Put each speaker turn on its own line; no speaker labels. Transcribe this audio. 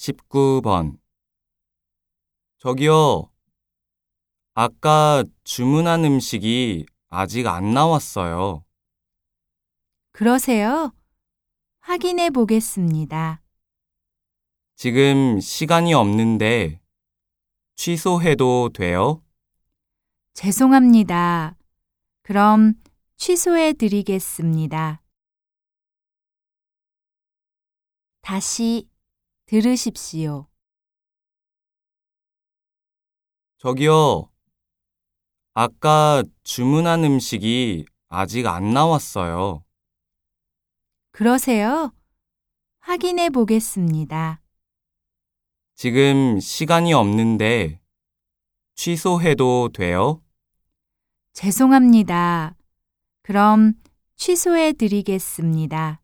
19번. 저기요. 아까 주문한 음식이 아직 안 나왔어요.
그러세요? 확인해 보겠습니다.
지금 시간이 없는데 취소해도 돼요?
죄송합니다. 그럼 취소해 드리겠습니다. 다시 들으십시오.
저기요. 아까 주문한 음식이 아직 안 나왔어요.
그러세요? 확인해 보겠습니다.
지금 시간이 없는데 취소해도 돼요?
죄송합니다. 그럼 취소해 드리겠습니다.